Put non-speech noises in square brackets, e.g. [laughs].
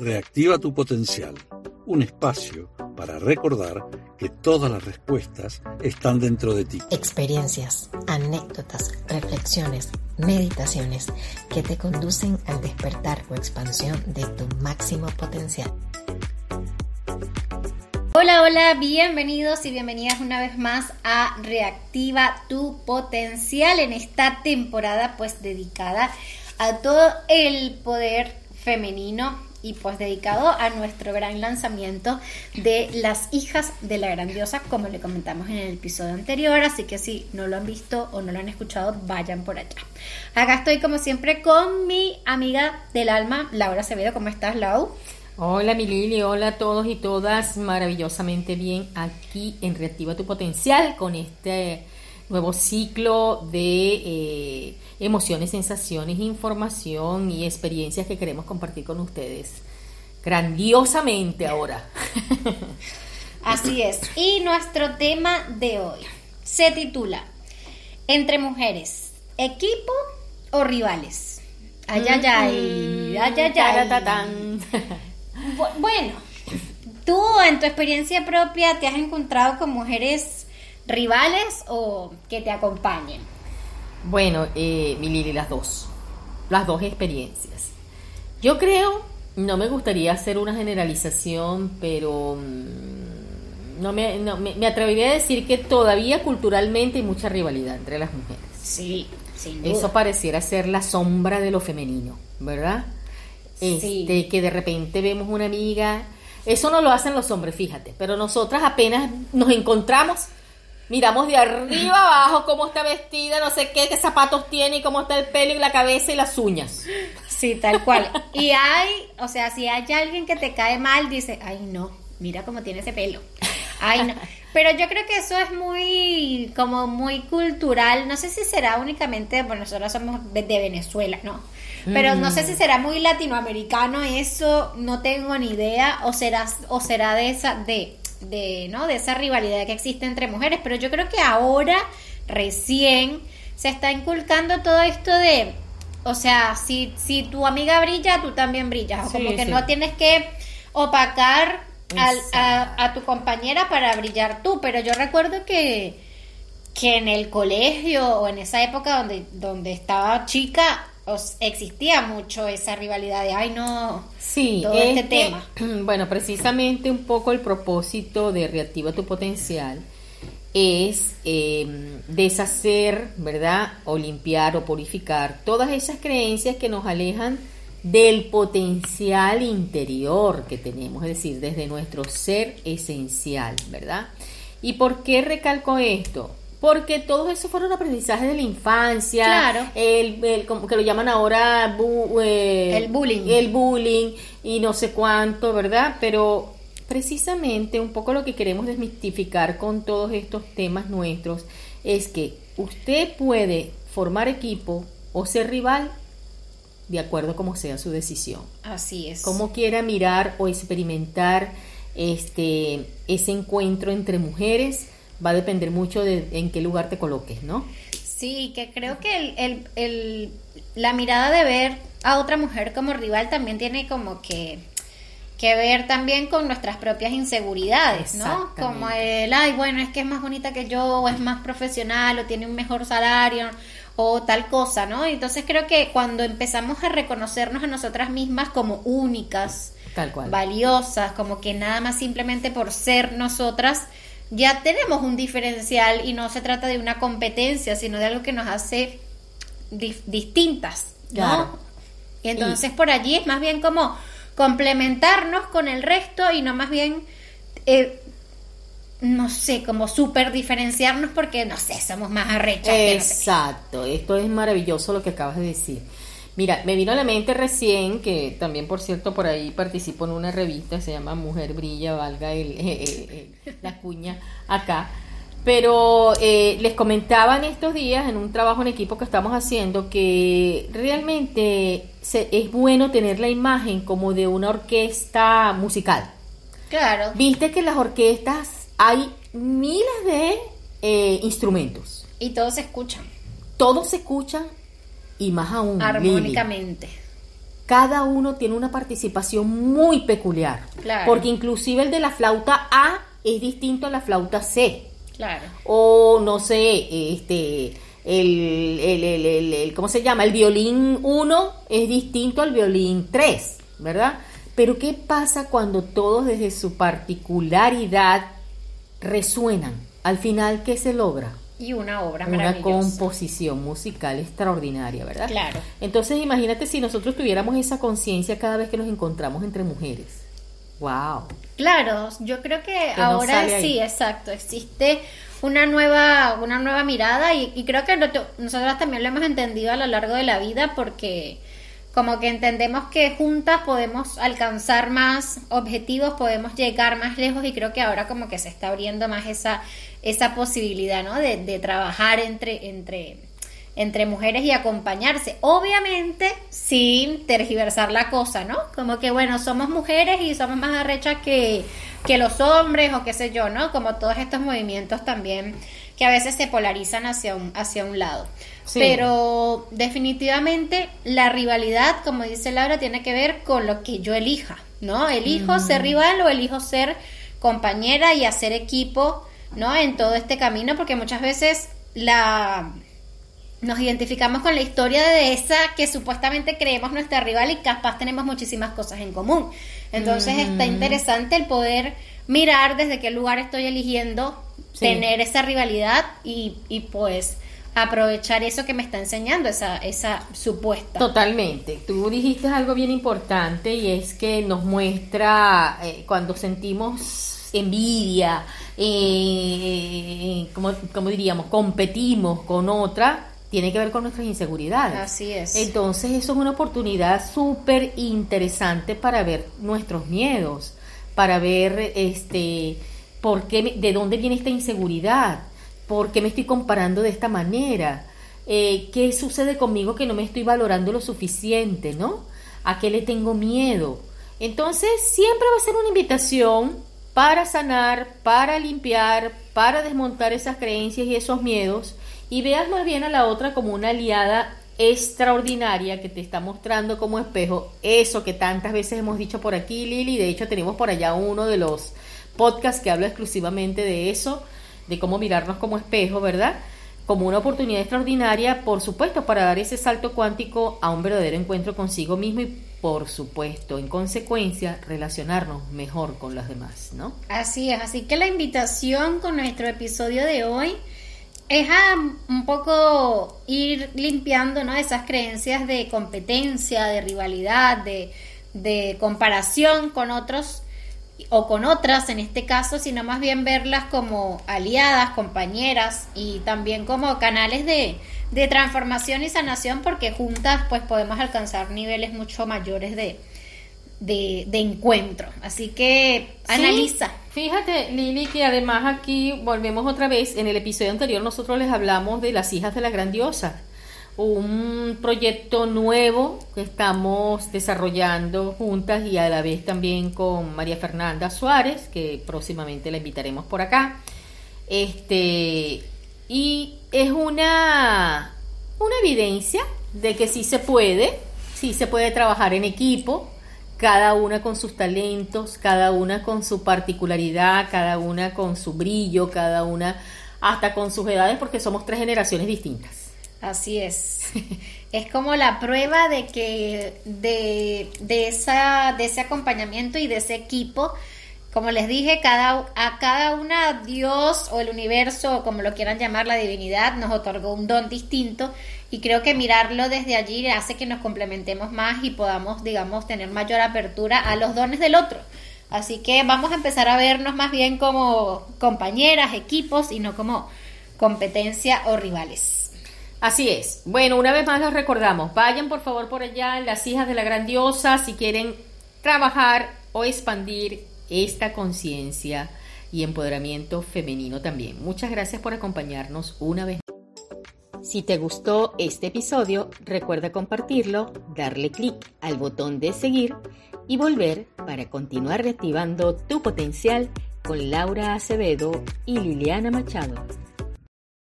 Reactiva tu potencial, un espacio para recordar que todas las respuestas están dentro de ti. Experiencias, anécdotas, reflexiones, meditaciones que te conducen al despertar o expansión de tu máximo potencial. Hola, hola, bienvenidos y bienvenidas una vez más a Reactiva tu potencial en esta temporada pues dedicada a todo el poder femenino y pues dedicado a nuestro gran lanzamiento de Las hijas de la grandiosa, como le comentamos en el episodio anterior, así que si no lo han visto o no lo han escuchado, vayan por allá. Acá estoy como siempre con mi amiga del alma, Laura Acevedo, ¿cómo estás, Lau? Hola mi Lili, hola a todos y todas, maravillosamente bien aquí en Reactiva tu Potencial con este nuevo ciclo de eh, emociones, sensaciones, información y experiencias que queremos compartir con ustedes. Grandiosamente ahora. [laughs] Así es. Y nuestro tema de hoy se titula Entre mujeres, equipo o rivales. Ay, ay, ay, ay, ay, Bueno, tú en tu experiencia propia te has encontrado con mujeres rivales o que te acompañen. Bueno, eh, mi Lili, las dos. Las dos experiencias. Yo creo, no me gustaría hacer una generalización, pero mm, no, me, no me, atrevería a decir que todavía culturalmente hay mucha rivalidad entre las mujeres. Sí, sin Eso pareciera ser la sombra de lo femenino, ¿verdad? Sí. Este, que de repente vemos una amiga. Eso no lo hacen los hombres, fíjate, pero nosotras apenas nos encontramos miramos de arriba abajo cómo está vestida, no sé qué, qué zapatos tiene y cómo está el pelo y la cabeza y las uñas. Sí, tal cual. Y hay, o sea, si hay alguien que te cae mal, dice, ay no, mira cómo tiene ese pelo. Ay no. Pero yo creo que eso es muy, como muy cultural. No sé si será únicamente, bueno, nosotros somos de, Venezuela, ¿no? Pero no sé si será muy latinoamericano eso, no tengo ni idea, o será, o será de esa, de de, ¿no? de esa rivalidad que existe entre mujeres, pero yo creo que ahora recién se está inculcando todo esto de, o sea, si, si tu amiga brilla, tú también brillas, como que no tienes que opacar a, a, tu compañera para brillar tú, pero yo recuerdo que, que en el colegio o en esa época donde, donde estaba chica, existía mucho esa rivalidad de, ay no, sí, todo este tema. [clears throat] Bueno, precisamente un poco el propósito de Reactiva tu Potencial es em, deshacer, ¿verdad? O limpiar o purificar todas esas creencias que nos alejan del potencial interior que tenemos, es decir, desde nuestro ser esencial, ¿verdad? ¿Y por qué recalco esto? Porque todos esos fueron aprendizajes de la infancia. Claro. El, como que lo llaman ahora eh, el bullying. El bullying y no sé cuánto, ¿verdad? Pero precisamente un poco lo que queremos desmistificar con todos estos temas nuestros es que usted puede formar equipo o ser rival de acuerdo como sea su decisión. Así es. Como quiera mirar o experimentar este ese encuentro entre mujeres va a depender mucho de en qué lugar te coloques, ¿no? Sí, que creo que el, el, el, la mirada de ver a otra mujer como rival también tiene como que, que ver también con nuestras propias inseguridades, ¿no? Como el, ay, bueno, es que es más bonita que yo, o es más profesional, o tiene un mejor salario, o tal cosa, ¿no? Entonces creo que cuando empezamos a reconocernos a nosotras mismas como únicas, tal cual. valiosas, como que nada más simplemente por ser nosotras, ya tenemos un diferencial y no se trata de una competencia, sino de algo que nos hace distintas, ¿no? Y entonces por allí es más bien como complementarnos con el resto y no más bien, eh, no sé, como súper diferenciarnos porque, no sé, somos más arrechas. Exacto, esto es maravilloso lo que acabas de decir. Mira, me vino a la mente recién, que también por cierto por ahí participo en una revista, se llama Mujer Brilla, valga el, [laughs] la cuña acá. Pero eh, les comentaba en estos días, en un trabajo en equipo que estamos haciendo, que realmente es bueno tener la imagen como de una orquesta musical. Claro. Viste que en las orquestas hay miles de eh, instrumentos. Y todos se escuchan. Todos se escuchan y más aún armónicamente. cada uno tiene una participación muy peculiar. Claro. Porque inclusive el de la flauta A es distinto a la flauta C. Claro. O no sé, este, el, el, el, el- el- ¿cómo se llama? El violín 1 es distinto al violín 3, ¿verdad? Pero ¿qué pasa cuando todos desde su particularidad resuenan? Al final, ¿qué se logra? Y una obra Una maravillosa. composición musical extraordinaria, ¿verdad? Claro. Entonces imagínate si nosotros tuviéramos esa conciencia cada vez que nos encontramos entre mujeres. ¡Wow! Claro, yo creo que, ahora sí, exacto, existe una nueva, una nueva mirada y, y creo que nosotros también lo hemos entendido a lo largo de la vida porque como que entendemos que juntas podemos alcanzar más objetivos, podemos llegar más lejos y creo que ahora como que se está abriendo más esa, esa posibilidad, ¿no? De, de trabajar entre, entre, entre mujeres y acompañarse. Obviamente sin tergiversar la cosa, ¿no? Como que bueno, somos mujeres y somos más arrechas que, que los hombres o qué sé yo, ¿no? Como todos estos movimientos también que a veces se polarizan hacia un, hacia un lado. Sí. Pero definitivamente la rivalidad, como dice Laura, tiene que ver con lo que yo elija, ¿no? Elijo ser rival o elijo ser compañera y hacer equipo, ¿no? En todo este camino, porque muchas veces la nos identificamos con la historia de esa que supuestamente creemos nuestra rival y capaz tenemos muchísimas cosas en común. Entonces está interesante el poder mirar desde qué lugar estoy eligiendo Sí. tener esa rivalidad y, y pues aprovechar eso que me está enseñando, esa, esa supuesta. Totalmente. Tú dijiste algo bien importante y es que nos muestra eh, cuando sentimos envidia, eh, como, como diríamos, competimos con otra, tiene que ver con nuestras inseguridades. Así es. Entonces eso es una oportunidad súper interesante para ver nuestros miedos, para ver este por qué, de dónde viene esta inseguridad, por qué me estoy comparando de esta manera, eh, qué sucede conmigo que no me estoy valorando lo suficiente, ¿no? ¿A qué le tengo miedo? Entonces siempre va a ser una invitación para sanar, para limpiar, para desmontar esas creencias y esos miedos y veas más bien a la otra como una aliada extraordinaria que te está mostrando como espejo eso que tantas veces hemos dicho por aquí, Lili. De hecho, tenemos por allá uno de los podcasts que habla exclusivamente de eso, de cómo mirarnos como espejo, ¿verdad? Como una oportunidad extraordinaria, por supuesto, para dar ese salto cuántico a un verdadero encuentro consigo mismo y, por supuesto, en consecuencia, relacionarnos mejor con los demás, ¿no? Así es, así que la invitación con nuestro episodio de hoy es a un poco ir limpiando ¿no? esas creencias de competencia, de rivalidad, de, de comparación con otros o con otras en este caso, sino más bien verlas como aliadas, compañeras y también como canales de, de transformación y sanación porque juntas pues podemos alcanzar niveles mucho mayores de, de, de encuentro. Así que Sí, analiza. Fíjate, Lili, que además aquí volvemos otra vez. En el episodio anterior nosotros les hablamos de las hijas de la grandiosa, un proyecto nuevo que estamos desarrollando juntas y a la vez también con María Fernanda Suárez, que próximamente la invitaremos por acá. Este, y es una, una evidencia de que sí se puede, sí se puede trabajar en equipo, cada una con sus talentos, cada una con su particularidad, cada una con su brillo, cada una hasta con sus edades, porque somos tres generaciones distintas. Así es. [laughs] Es como la prueba de que de, de, esa, de ese acompañamiento y de ese equipo, como les dije, cada, a cada una Dios o el universo, o como lo quieran llamar, la divinidad, nos otorgó un don distinto y creo que mirarlo desde allí hace que nos complementemos más y podamos, digamos, tener mayor apertura a los dones del otro. Así que vamos a empezar a vernos más bien como compañeras, equipos y no como competencia o rivales. Así es. Bueno, una vez más los recordamos. Vayan por favor por allá las hijas de la grandiosa si quieren trabajar o expandir esta conciencia y empoderamiento femenino también. Muchas gracias por acompañarnos una vez. Si te gustó este episodio, recuerda compartirlo, darle clic al botón de seguir y volver para continuar reactivando tu potencial con Laura Acevedo y Liliana Machado.